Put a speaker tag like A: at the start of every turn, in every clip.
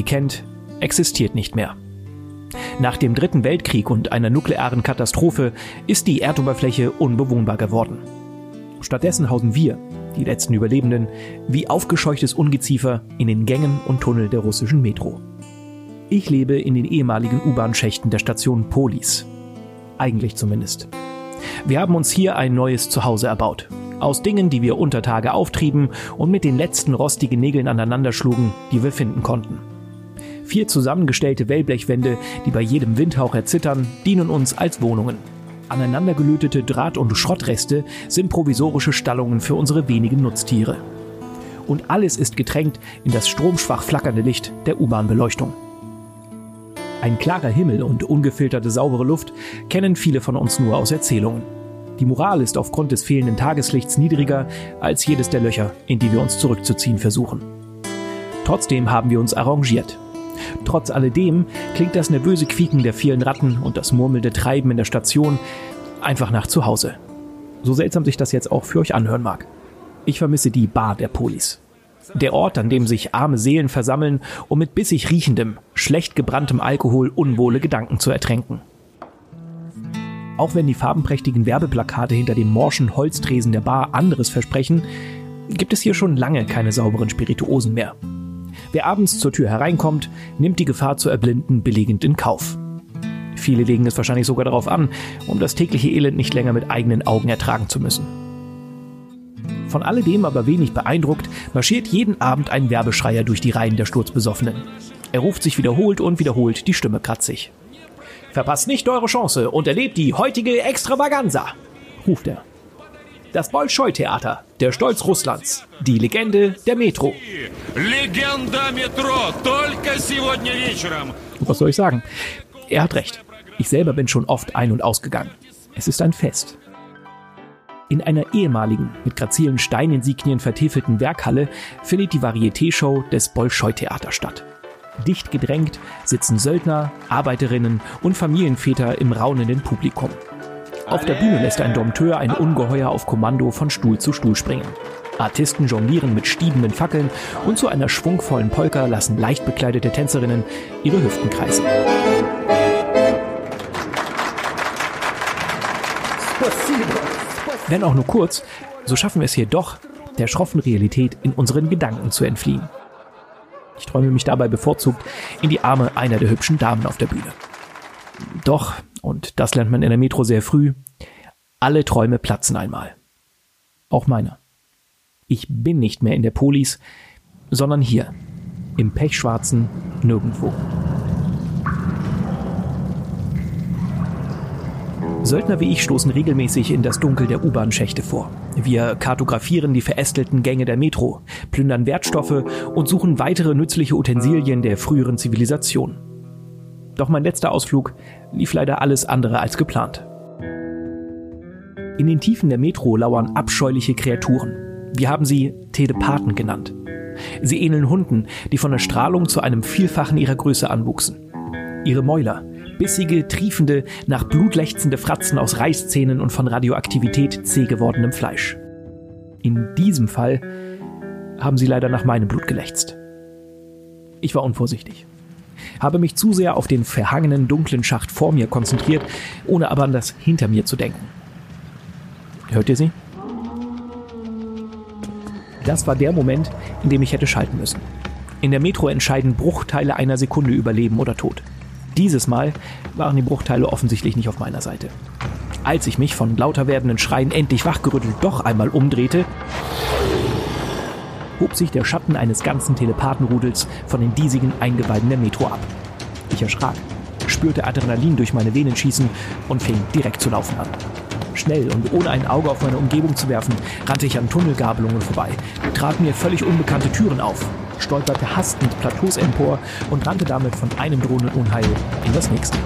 A: sie kennt, existiert nicht mehr. Nach dem Dritten Weltkrieg und einer nuklearen Katastrophe ist die Erdoberfläche unbewohnbar geworden. Stattdessen hausen wir, die letzten Überlebenden, wie aufgescheuchtes Ungeziefer in den Gängen und Tunnel der russischen Metro. Ich lebe in den ehemaligen U-Bahn-Schächten der Station Polis. Eigentlich zumindest. Wir haben uns hier ein neues Zuhause erbaut. Aus Dingen, die wir unter Tage auftrieben und mit den letzten rostigen Nägeln aneinander schlugen, die wir finden konnten. Vier zusammengestellte Wellblechwände, die bei jedem Windhauch erzittern, dienen uns als Wohnungen. Aneinandergelötete Draht- und Schrottreste sind provisorische Stallungen für unsere wenigen Nutztiere. Und alles ist getränkt in das stromschwach flackernde Licht der U-Bahn-Beleuchtung. Ein klarer Himmel und ungefilterte saubere Luft kennen viele von uns nur aus Erzählungen. Die Moral ist aufgrund des fehlenden Tageslichts niedriger als jedes der Löcher, in die wir uns zurückzuziehen versuchen. Trotzdem haben wir uns arrangiert. Trotz alledem klingt das nervöse Quieken der vielen Ratten und das murmelnde Treiben in der Station einfach nach zu Hause. So seltsam sich das jetzt auch für euch anhören mag. Ich vermisse die Bar der Polis. Der Ort, an dem sich arme Seelen versammeln, um mit bissig riechendem, schlecht gebranntem Alkohol unwohle Gedanken zu ertränken. Auch wenn die farbenprächtigen Werbeplakate hinter dem morschen Holztresen der Bar anderes versprechen, gibt es hier schon lange keine sauberen Spirituosen mehr. Wer abends zur Tür hereinkommt, nimmt die Gefahr zu erblinden billigend in Kauf. Viele legen es wahrscheinlich sogar darauf an, um das tägliche Elend nicht länger mit eigenen Augen ertragen zu müssen. Von alledem aber wenig beeindruckt, marschiert jeden Abend ein Werbeschreier durch die Reihen der Sturzbesoffenen. Er ruft sich wiederholt und wiederholt die Stimme kratzig. Verpasst nicht eure Chance und erlebt die heutige Extravaganza, ruft er. Das Bolschoi-Theater, der Stolz Russlands, die Legende der Metro. Was soll ich sagen? Er hat recht. Ich selber bin schon oft ein- und ausgegangen. Es ist ein Fest. In einer ehemaligen, mit grazilen Steininsignien vertiefelten Werkhalle findet die Varieté-Show des Bolschoi-Theater statt. Dicht gedrängt sitzen Söldner, Arbeiterinnen und Familienväter im raunenden Publikum. Auf der Bühne lässt ein Dompteur ein Ungeheuer auf Kommando von Stuhl zu Stuhl springen. Artisten jonglieren mit stiebenden Fackeln und zu einer schwungvollen Polka lassen leicht bekleidete Tänzerinnen ihre Hüften kreisen. Wenn auch nur kurz, so schaffen wir es hier doch, der schroffen Realität in unseren Gedanken zu entfliehen. Ich träume mich dabei bevorzugt in die Arme einer der hübschen Damen auf der Bühne. Doch und das lernt man in der Metro sehr früh, alle Träume platzen einmal. Auch meiner. Ich bin nicht mehr in der Polis, sondern hier, im pechschwarzen Nirgendwo. Söldner wie ich stoßen regelmäßig in das Dunkel der U-Bahn-Schächte vor. Wir kartografieren die verästelten Gänge der Metro, plündern Wertstoffe und suchen weitere nützliche Utensilien der früheren Zivilisation. Doch mein letzter Ausflug lief leider alles andere als geplant. In den Tiefen der Metro lauern abscheuliche Kreaturen. Wir haben sie Telepathen genannt. Sie ähneln Hunden, die von der Strahlung zu einem Vielfachen ihrer Größe anwuchsen. Ihre Mäuler, bissige, triefende, nach Blut lechzende Fratzen aus Reißzähnen und von Radioaktivität zäh gewordenem Fleisch. In diesem Fall haben sie leider nach meinem Blut gelächzt. Ich war unvorsichtig habe mich zu sehr auf den verhangenen dunklen Schacht vor mir konzentriert, ohne aber an das hinter mir zu denken. Hört ihr sie? Das war der Moment, in dem ich hätte schalten müssen. In der Metro entscheiden Bruchteile einer Sekunde über Leben oder Tod. Dieses Mal waren die Bruchteile offensichtlich nicht auf meiner Seite. Als ich mich von lauter werdenden Schreien endlich wachgerüttelt doch einmal umdrehte, hob sich der Schatten eines ganzen Telepathenrudels von den diesigen Eingeweiden der Metro ab. Ich erschrak, spürte Adrenalin durch meine Venen schießen und fing direkt zu laufen an. Schnell und ohne ein Auge auf meine Umgebung zu werfen, rannte ich an Tunnelgabelungen vorbei, trat mir völlig unbekannte Türen auf, stolperte hastend Plateaus empor und rannte damit von einem drohenden Unheil in das nächste.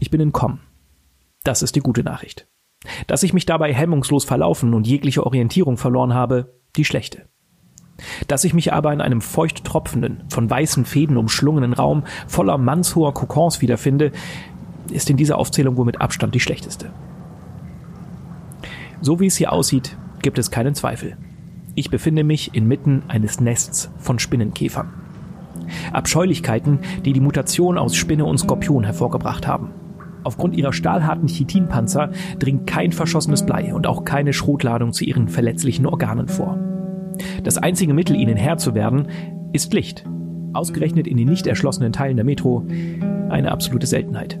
A: Ich bin entkommen. Das ist die gute Nachricht. Dass ich mich dabei hemmungslos verlaufen und jegliche Orientierung verloren habe, die schlechte. Dass ich mich aber in einem feucht tropfenden, von weißen Fäden umschlungenen Raum voller mannshoher Kokons wiederfinde, ist in dieser Aufzählung wohl mit Abstand die schlechteste. So wie es hier aussieht, gibt es keinen Zweifel. Ich befinde mich inmitten eines Nests von Spinnenkäfern. Abscheulichkeiten, die die Mutation aus Spinne und Skorpion hervorgebracht haben. Aufgrund ihrer stahlharten Chitinpanzer dringt kein verschossenes Blei und auch keine Schrotladung zu ihren verletzlichen Organen vor. Das einzige Mittel, ihnen Herr zu werden, ist Licht. Ausgerechnet in den nicht erschlossenen Teilen der Metro eine absolute Seltenheit.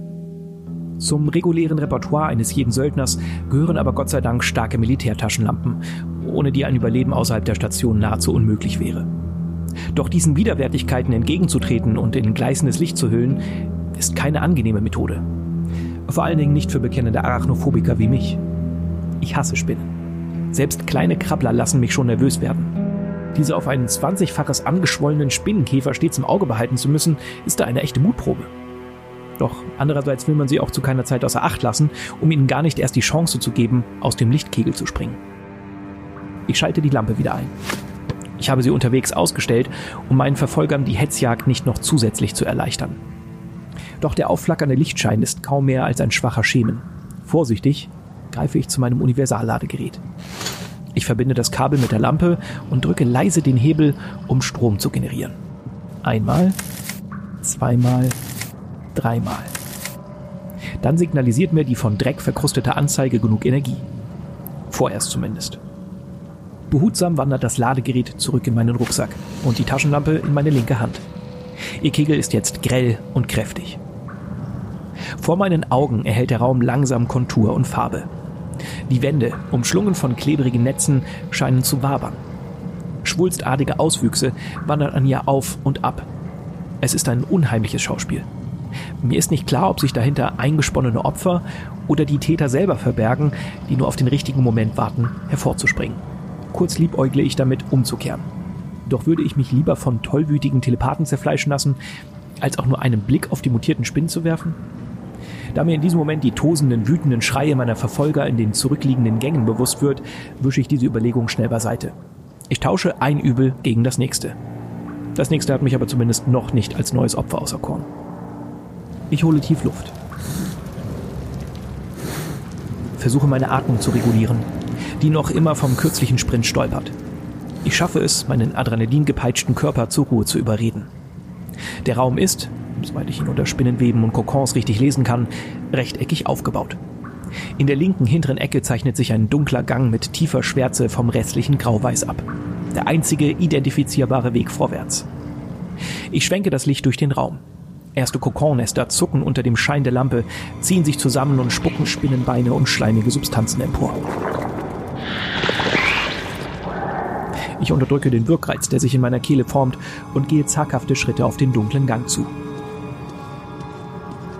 A: Zum regulären Repertoire eines jeden Söldners gehören aber Gott sei Dank starke Militärtaschenlampen, ohne die ein Überleben außerhalb der Station nahezu unmöglich wäre. Doch diesen Widerwärtigkeiten entgegenzutreten und in gleißendes Licht zu hüllen, ist keine angenehme Methode. Vor allen Dingen nicht für bekennende Arachnophobiker wie mich. Ich hasse Spinnen. Selbst kleine Krabbler lassen mich schon nervös werden. Diese auf ein 20-faches angeschwollenen Spinnenkäfer stets im Auge behalten zu müssen, ist da eine echte Mutprobe. Doch andererseits will man sie auch zu keiner Zeit außer Acht lassen, um ihnen gar nicht erst die Chance zu geben, aus dem Lichtkegel zu springen. Ich schalte die Lampe wieder ein. Ich habe sie unterwegs ausgestellt, um meinen Verfolgern die Hetzjagd nicht noch zusätzlich zu erleichtern. Doch der aufflackernde Lichtschein ist kaum mehr als ein schwacher Schemen. Vorsichtig greife ich zu meinem Universalladegerät. Ich verbinde das Kabel mit der Lampe und drücke leise den Hebel, um Strom zu generieren. Einmal, zweimal, dreimal. Dann signalisiert mir die von Dreck verkrustete Anzeige genug Energie. Vorerst zumindest. Behutsam wandert das Ladegerät zurück in meinen Rucksack und die Taschenlampe in meine linke Hand. Ihr Kegel ist jetzt grell und kräftig. Vor meinen Augen erhält der Raum langsam Kontur und Farbe. Die Wände, umschlungen von klebrigen Netzen, scheinen zu wabern. Schwulstartige Auswüchse wandern an ihr auf und ab. Es ist ein unheimliches Schauspiel. Mir ist nicht klar, ob sich dahinter eingesponnene Opfer oder die Täter selber verbergen, die nur auf den richtigen Moment warten, hervorzuspringen. Kurz liebäugle ich damit, umzukehren. Doch würde ich mich lieber von tollwütigen Telepathen zerfleischen lassen, als auch nur einen Blick auf die mutierten Spinnen zu werfen? Da mir in diesem Moment die tosenden, wütenden Schreie meiner Verfolger in den zurückliegenden Gängen bewusst wird, wische ich diese Überlegung schnell beiseite. Ich tausche ein Übel gegen das nächste. Das nächste hat mich aber zumindest noch nicht als neues Opfer auserkoren. Ich hole tief Luft. Versuche meine Atmung zu regulieren, die noch immer vom kürzlichen Sprint stolpert. Ich schaffe es, meinen adrenalingepeitschten Körper zur Ruhe zu überreden. Der Raum ist, soweit ich ihn unter Spinnenweben und Kokons richtig lesen kann, rechteckig aufgebaut. In der linken hinteren Ecke zeichnet sich ein dunkler Gang mit tiefer Schwärze vom restlichen Grauweiß ab. Der einzige identifizierbare Weg vorwärts. Ich schwenke das Licht durch den Raum. Erste Kokonnester zucken unter dem Schein der Lampe, ziehen sich zusammen und spucken Spinnenbeine und schleimige Substanzen empor. Ich unterdrücke den Wirkreiz, der sich in meiner Kehle formt, und gehe zaghafte Schritte auf den dunklen Gang zu.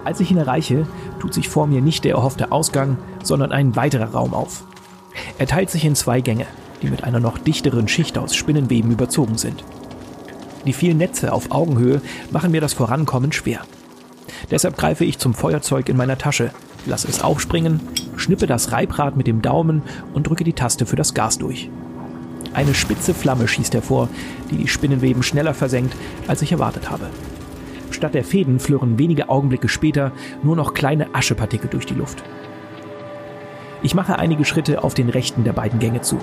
A: Als ich ihn erreiche, tut sich vor mir nicht der erhoffte Ausgang, sondern ein weiterer Raum auf. Er teilt sich in zwei Gänge, die mit einer noch dichteren Schicht aus Spinnenweben überzogen sind. Die vielen Netze auf Augenhöhe machen mir das Vorankommen schwer. Deshalb greife ich zum Feuerzeug in meiner Tasche, lasse es aufspringen, schnippe das Reibrad mit dem Daumen und drücke die Taste für das Gas durch. Eine spitze Flamme schießt hervor, die die Spinnenweben schneller versenkt, als ich erwartet habe. Statt der Fäden flirren wenige Augenblicke später nur noch kleine Aschepartikel durch die Luft. Ich mache einige Schritte auf den rechten der beiden Gänge zu.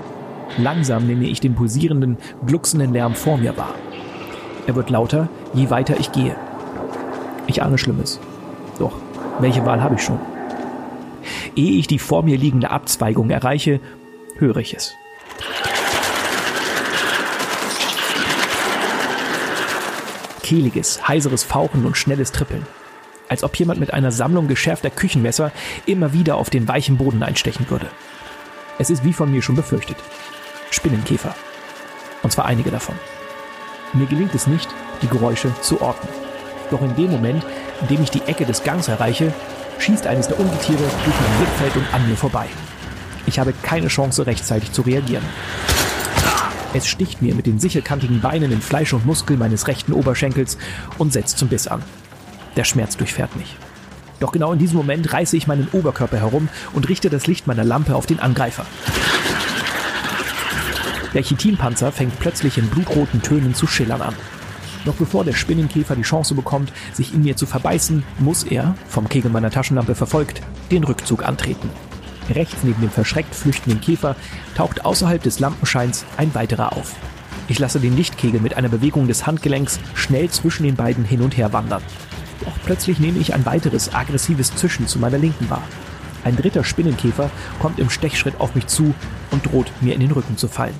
A: Langsam nehme ich den pulsierenden, glucksenden Lärm vor mir wahr. Er wird lauter, je weiter ich gehe. Ich ahne Schlimmes. Doch, welche Wahl habe ich schon? Ehe ich die vor mir liegende Abzweigung erreiche, höre ich es. Kehliges, heiseres Fauchen und schnelles Trippeln. Als ob jemand mit einer Sammlung geschärfter Küchenmesser immer wieder auf den weichen Boden einstechen würde. Es ist wie von mir schon befürchtet. Spinnenkäfer. Und zwar einige davon. Mir gelingt es nicht, die Geräusche zu orten. Doch in dem Moment, in dem ich die Ecke des Gangs erreiche, schießt eines der Ungetiere durch mein Blickfeld und an mir vorbei. Ich habe keine Chance, rechtzeitig zu reagieren. Es sticht mir mit den sicherkantigen Beinen in Fleisch und Muskel meines rechten Oberschenkels und setzt zum Biss an. Der Schmerz durchfährt mich. Doch genau in diesem Moment reiße ich meinen Oberkörper herum und richte das Licht meiner Lampe auf den Angreifer. Der Chitinpanzer fängt plötzlich in blutroten Tönen zu schillern an. Noch bevor der Spinnenkäfer die Chance bekommt, sich in mir zu verbeißen, muss er, vom Kegel meiner Taschenlampe verfolgt, den Rückzug antreten. Rechts neben dem verschreckt flüchtenden Käfer taucht außerhalb des Lampenscheins ein weiterer auf. Ich lasse den Lichtkegel mit einer Bewegung des Handgelenks schnell zwischen den beiden hin und her wandern. Doch plötzlich nehme ich ein weiteres aggressives Zischen zu meiner Linken wahr. Ein dritter Spinnenkäfer kommt im Stechschritt auf mich zu und droht mir in den Rücken zu fallen.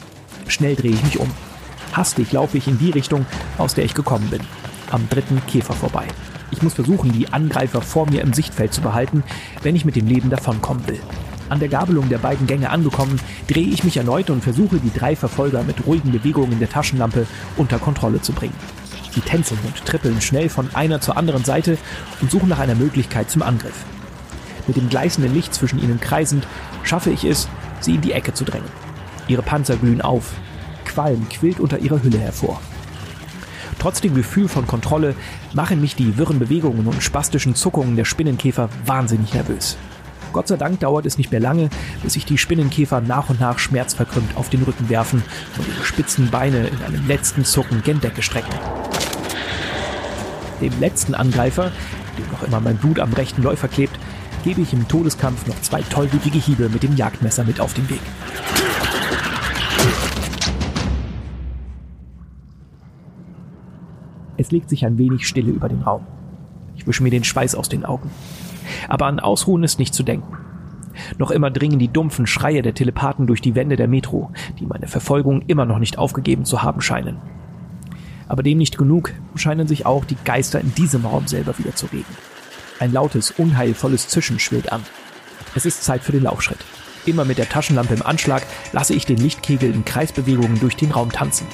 A: Schnell drehe ich mich um. Hastig laufe ich in die Richtung, aus der ich gekommen bin. Am dritten Käfer vorbei. Ich muss versuchen, die Angreifer vor mir im Sichtfeld zu behalten, wenn ich mit dem Leben davonkommen will. An der Gabelung der beiden Gänge angekommen, drehe ich mich erneut und versuche, die drei Verfolger mit ruhigen Bewegungen der Taschenlampe unter Kontrolle zu bringen. Sie tänzeln und trippeln schnell von einer zur anderen Seite und suchen nach einer Möglichkeit zum Angriff. Mit dem gleißenden Licht zwischen ihnen kreisend, schaffe ich es, sie in die Ecke zu drängen. Ihre Panzer glühen auf. Qualm quillt unter ihrer Hülle hervor. Trotz dem Gefühl von Kontrolle machen mich die wirren Bewegungen und spastischen Zuckungen der Spinnenkäfer wahnsinnig nervös. Gott sei Dank dauert es nicht mehr lange, bis sich die Spinnenkäfer nach und nach schmerzverkrümmt auf den Rücken werfen und ihre spitzen Beine in einem letzten Zucken gen Decke strecken. Dem letzten Angreifer, dem noch immer mein Blut am rechten Läufer klebt, gebe ich im Todeskampf noch zwei tollwütige Hiebe mit dem Jagdmesser mit auf den Weg. Es legt sich ein wenig Stille über den Raum. Ich wische mir den Schweiß aus den Augen. Aber an Ausruhen ist nicht zu denken. Noch immer dringen die dumpfen Schreie der Telepathen durch die Wände der Metro, die meine Verfolgung immer noch nicht aufgegeben zu haben scheinen. Aber dem nicht genug, scheinen sich auch die Geister in diesem Raum selber wieder zu regen. Ein lautes, unheilvolles Zischen schwillt an. Es ist Zeit für den Laufschritt. Immer mit der Taschenlampe im Anschlag lasse ich den Lichtkegel in Kreisbewegungen durch den Raum tanzen.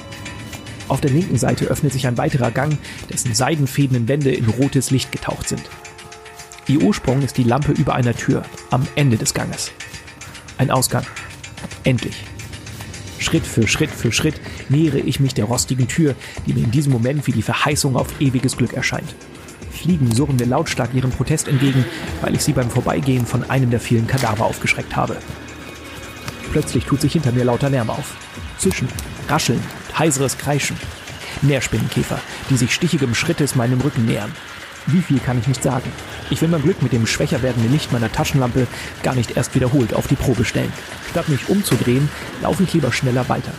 A: Auf der linken Seite öffnet sich ein weiterer Gang, dessen seidenfädenen Wände in rotes Licht getaucht sind. Ihr Ursprung ist die Lampe über einer Tür am Ende des Ganges. Ein Ausgang. Endlich. Schritt für Schritt für Schritt nähere ich mich der rostigen Tür, die mir in diesem Moment wie die Verheißung auf ewiges Glück erscheint. Fliegen surren mir lautstark ihren Protest entgegen, weil ich sie beim Vorbeigehen von einem der vielen Kadaver aufgeschreckt habe. Plötzlich tut sich hinter mir lauter Lärm auf. Zischen, Rascheln, heiseres Kreischen. Mehr Spinnenkäfer, die sich stichigem Schrittes meinem Rücken nähern. Wie viel kann ich nicht sagen. Ich will mein Glück mit dem schwächer werdenden Licht meiner Taschenlampe gar nicht erst wiederholt auf die Probe stellen. Statt mich umzudrehen, laufe ich lieber schneller weiter.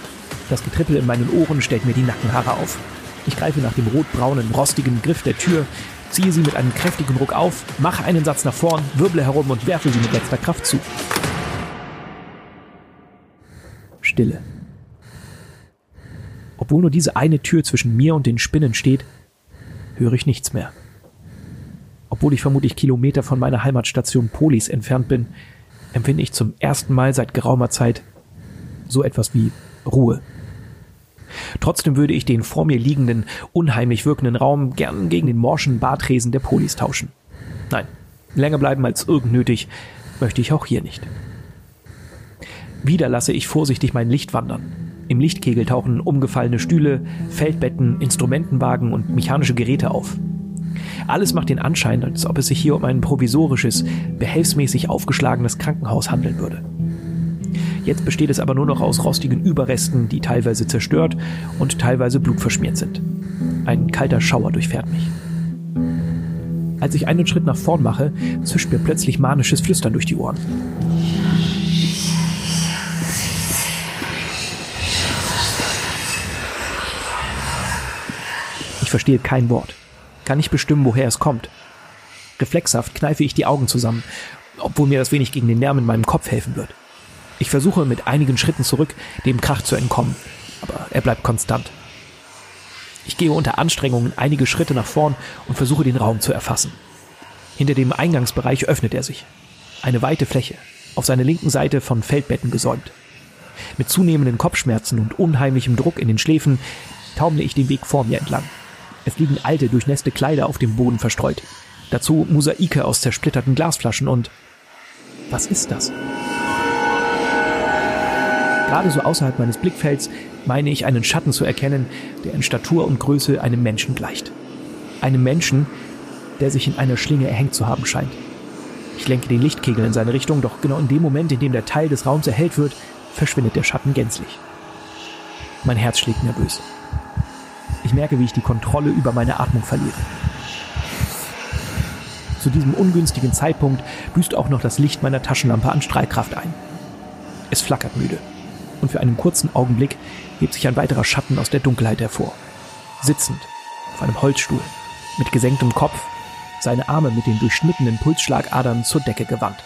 A: Das Getrippel in meinen Ohren stellt mir die Nackenhaare auf. Ich greife nach dem rotbraunen, rostigen Griff der Tür, ziehe sie mit einem kräftigen Ruck auf, mache einen Satz nach vorn, wirble herum und werfe sie mit letzter Kraft zu. Stille. Obwohl nur diese eine Tür zwischen mir und den Spinnen steht, höre ich nichts mehr. Obwohl ich vermutlich Kilometer von meiner Heimatstation Polis entfernt bin, empfinde ich zum ersten Mal seit geraumer Zeit so etwas wie Ruhe. Trotzdem würde ich den vor mir liegenden, unheimlich wirkenden Raum gern gegen den morschen Bartresen der Polis tauschen. Nein, länger bleiben als irgend nötig möchte ich auch hier nicht. Wieder lasse ich vorsichtig mein Licht wandern. Im Lichtkegel tauchen umgefallene Stühle, Feldbetten, Instrumentenwagen und mechanische Geräte auf. Alles macht den Anschein, als ob es sich hier um ein provisorisches, behelfsmäßig aufgeschlagenes Krankenhaus handeln würde. Jetzt besteht es aber nur noch aus rostigen Überresten, die teilweise zerstört und teilweise blutverschmiert sind. Ein kalter Schauer durchfährt mich. Als ich einen Schritt nach vorn mache, zischt mir plötzlich manisches Flüstern durch die Ohren. Ich verstehe kein Wort. Kann nicht bestimmen, woher es kommt. Reflexhaft kneife ich die Augen zusammen, obwohl mir das wenig gegen den Lärm in meinem Kopf helfen wird. Ich versuche mit einigen Schritten zurück, dem Krach zu entkommen, aber er bleibt konstant. Ich gehe unter Anstrengungen einige Schritte nach vorn und versuche den Raum zu erfassen. Hinter dem Eingangsbereich öffnet er sich. Eine weite Fläche, auf seiner linken Seite von Feldbetten gesäumt. Mit zunehmenden Kopfschmerzen und unheimlichem Druck in den Schläfen taumle ich den Weg vor mir entlang. Es liegen alte, durchnässte Kleider auf dem Boden verstreut. Dazu Mosaike aus zersplitterten Glasflaschen und... Was ist das? Gerade so außerhalb meines Blickfelds meine ich einen Schatten zu erkennen, der in Statur und Größe einem Menschen gleicht. Einem Menschen, der sich in einer Schlinge erhängt zu haben scheint. Ich lenke den Lichtkegel in seine Richtung, doch genau in dem Moment, in dem der Teil des Raums erhellt wird, verschwindet der Schatten gänzlich. Mein Herz schlägt nervös. Ich merke, wie ich die Kontrolle über meine Atmung verliere. Zu diesem ungünstigen Zeitpunkt büßt auch noch das Licht meiner Taschenlampe an Strahlkraft ein. Es flackert müde. Und für einen kurzen Augenblick hebt sich ein weiterer Schatten aus der Dunkelheit hervor. Sitzend, auf einem Holzstuhl, mit gesenktem Kopf, seine Arme mit den durchschnittenen Pulsschlagadern zur Decke gewandt.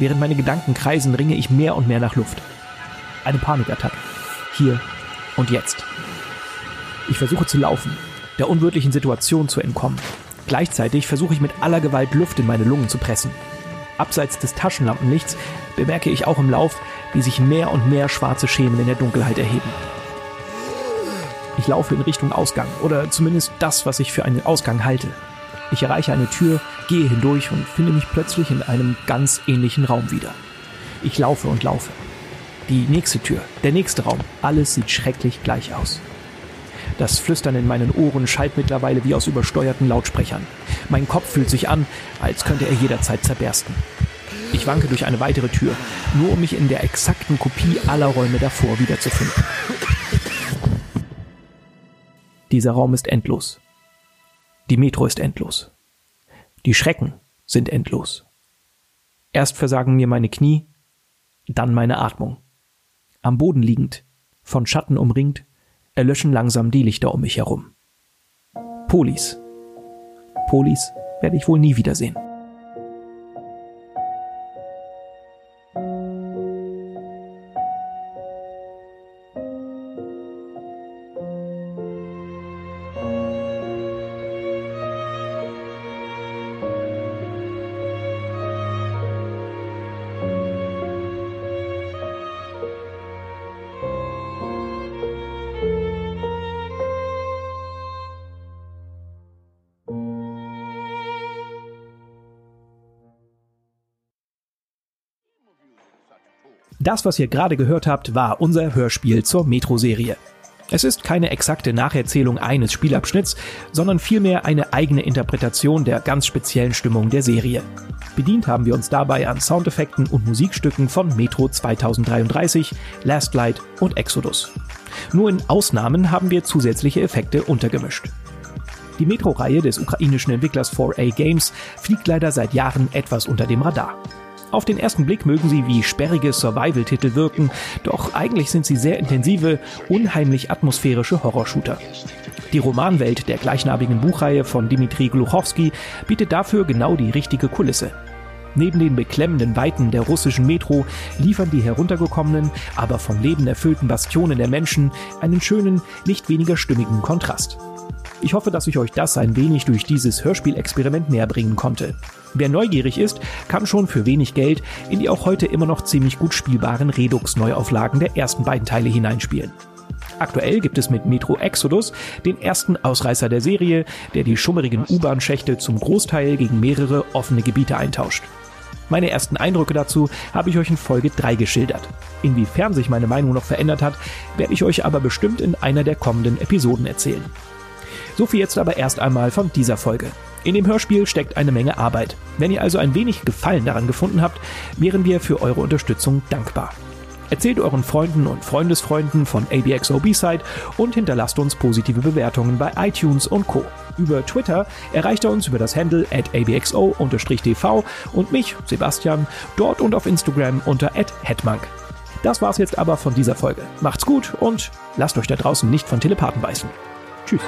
A: Während meine Gedanken kreisen, ringe ich mehr und mehr nach Luft. Eine Panikattacke. Hier und jetzt. Ich versuche zu laufen, der unwirtlichen Situation zu entkommen. Gleichzeitig versuche ich mit aller Gewalt Luft in meine Lungen zu pressen. Abseits des Taschenlampenlichts bemerke ich auch im Lauf, wie sich mehr und mehr schwarze Schemen in der Dunkelheit erheben. Ich laufe in Richtung Ausgang, oder zumindest das, was ich für einen Ausgang halte. Ich erreiche eine Tür, gehe hindurch und finde mich plötzlich in einem ganz ähnlichen Raum wieder. Ich laufe und laufe. Die nächste Tür, der nächste Raum, alles sieht schrecklich gleich aus. Das Flüstern in meinen Ohren schallt mittlerweile wie aus übersteuerten Lautsprechern. Mein Kopf fühlt sich an, als könnte er jederzeit zerbersten. Ich wanke durch eine weitere Tür, nur um mich in der exakten Kopie aller Räume davor wiederzufinden. Dieser Raum ist endlos. Die Metro ist endlos. Die Schrecken sind endlos. Erst versagen mir meine Knie, dann meine Atmung. Am Boden liegend, von Schatten umringt, erlöschen langsam die Lichter um mich herum. Polis. Polis werde ich wohl nie wiedersehen. Das, was ihr gerade gehört habt, war unser Hörspiel zur Metro-Serie. Es ist keine exakte Nacherzählung eines Spielabschnitts, sondern vielmehr eine eigene Interpretation der ganz speziellen Stimmung der Serie. Bedient haben wir uns dabei an Soundeffekten und Musikstücken von Metro 2033, Last Light und Exodus. Nur in Ausnahmen haben wir zusätzliche Effekte untergemischt. Die Metro-Reihe des ukrainischen Entwicklers 4A Games fliegt leider seit Jahren etwas unter dem Radar. Auf den ersten Blick mögen sie wie sperrige Survival-Titel wirken, doch eigentlich sind sie sehr intensive, unheimlich atmosphärische Horrorshooter. Die Romanwelt der gleichnamigen Buchreihe von Dimitri Gluchowski bietet dafür genau die richtige Kulisse. Neben den beklemmenden Weiten der russischen Metro liefern die heruntergekommenen, aber vom Leben erfüllten Bastionen der Menschen einen schönen, nicht weniger stimmigen Kontrast. Ich hoffe, dass ich euch das ein wenig durch dieses Hörspielexperiment näher bringen konnte. Wer neugierig ist, kann schon für wenig Geld in die auch heute immer noch ziemlich gut spielbaren Redux-Neuauflagen der ersten beiden Teile hineinspielen. Aktuell gibt es mit Metro Exodus den ersten Ausreißer der Serie, der die schummerigen U-Bahn-Schächte zum Großteil gegen mehrere offene Gebiete eintauscht. Meine ersten Eindrücke dazu habe ich euch in Folge 3 geschildert. Inwiefern sich meine Meinung noch verändert hat, werde ich euch aber bestimmt in einer der kommenden Episoden erzählen. So viel jetzt aber erst einmal von dieser Folge. In dem Hörspiel steckt eine Menge Arbeit. Wenn ihr also ein wenig Gefallen daran gefunden habt, wären wir für eure Unterstützung dankbar. Erzählt euren Freunden und Freundesfreunden von ABXO B-Side und hinterlasst uns positive Bewertungen bei iTunes und Co. Über Twitter erreicht ihr uns über das Handle at abxo-tv und mich, Sebastian, dort und auf Instagram unter @hetmank. Das war's jetzt aber von dieser Folge. Macht's gut und lasst euch da draußen nicht von Telepathen beißen. Tschüss.